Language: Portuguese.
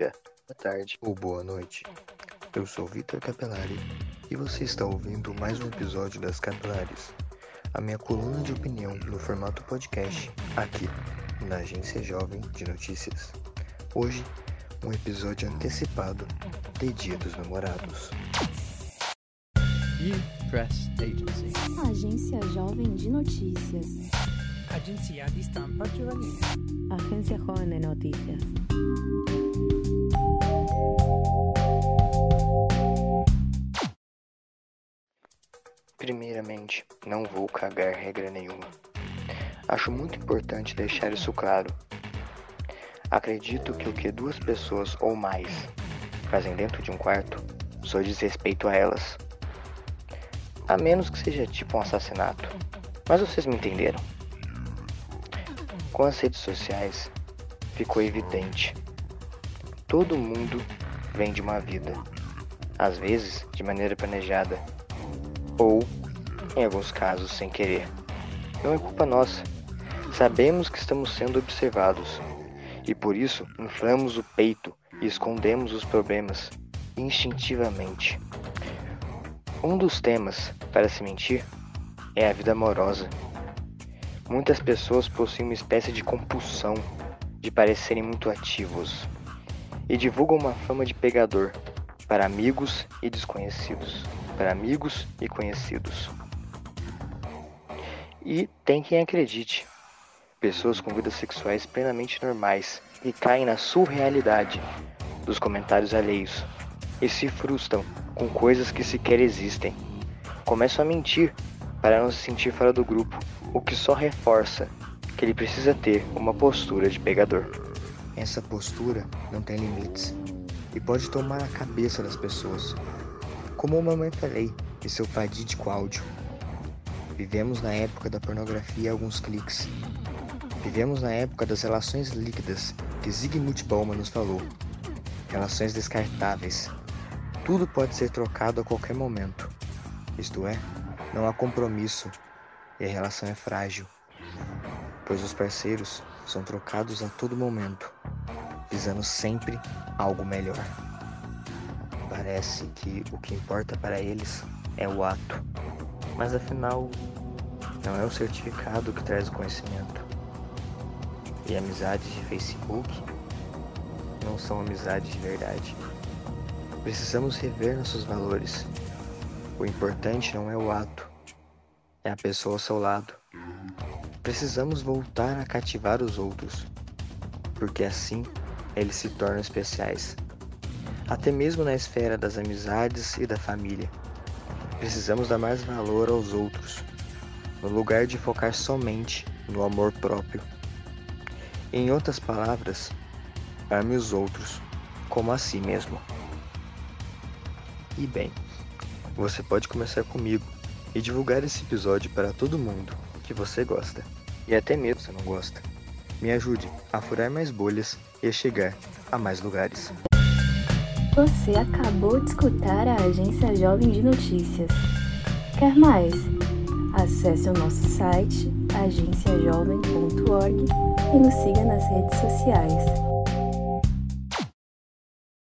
dia, boa tarde ou boa noite. Eu sou Vitor Capelari e você está ouvindo mais um episódio das Capelares, a minha coluna de opinião no formato podcast, aqui na Agência Jovem de Notícias. Hoje, um episódio antecipado de Dia dos Namorados. Youth Press Agency. Agência Jovem de Notícias. Agenzia di stampa giovanile. Agencia Joven de Noticias. Primeiramente, não vou cagar regra nenhuma. Acho muito importante deixar isso claro. Acredito que o que duas pessoas ou mais fazem dentro de um quarto só diz respeito a elas. A menos que seja tipo um assassinato. Mas vocês me entenderam. Com as redes sociais, ficou evidente. Todo mundo vem de uma vida, às vezes de maneira planejada, ou, em alguns casos, sem querer. Não é culpa nossa. Sabemos que estamos sendo observados e por isso inflamos o peito e escondemos os problemas instintivamente. Um dos temas para se mentir é a vida amorosa. Muitas pessoas possuem uma espécie de compulsão de parecerem muito ativos e divulgam uma fama de pegador para amigos e desconhecidos, para amigos e conhecidos. E tem quem acredite. Pessoas com vidas sexuais plenamente normais e caem na surrealidade dos comentários alheios e se frustram com coisas que sequer existem. Começam a mentir para não se sentir fora do grupo, o que só reforça que ele precisa ter uma postura de pegador. Essa postura não tem limites e pode tomar a cabeça das pessoas. Como a mamãe falei e seu fadídico áudio. Vivemos na época da pornografia e alguns cliques. Vivemos na época das relações líquidas que Zygmunt Bauman nos falou. Relações descartáveis. Tudo pode ser trocado a qualquer momento. Isto é, não há compromisso e a relação é frágil, pois os parceiros são trocados a todo momento, visando sempre algo melhor. Parece que o que importa para eles é o ato, mas afinal, não é o certificado que traz o conhecimento. E amizades de Facebook não são amizades de verdade. Precisamos rever nossos valores. O importante não é o ato, é a pessoa ao seu lado. Precisamos voltar a cativar os outros, porque assim eles se tornam especiais. Até mesmo na esfera das amizades e da família. Precisamos dar mais valor aos outros, no lugar de focar somente no amor próprio. Em outras palavras, ame os outros como a si mesmo. E bem, você pode começar comigo e divulgar esse episódio para todo mundo que você gosta e até mesmo se não gosta. Me ajude a furar mais bolhas e a chegar a mais lugares. Você acabou de escutar a Agência Jovem de Notícias. Quer mais? Acesse o nosso site agenciajovem.org e nos siga nas redes sociais.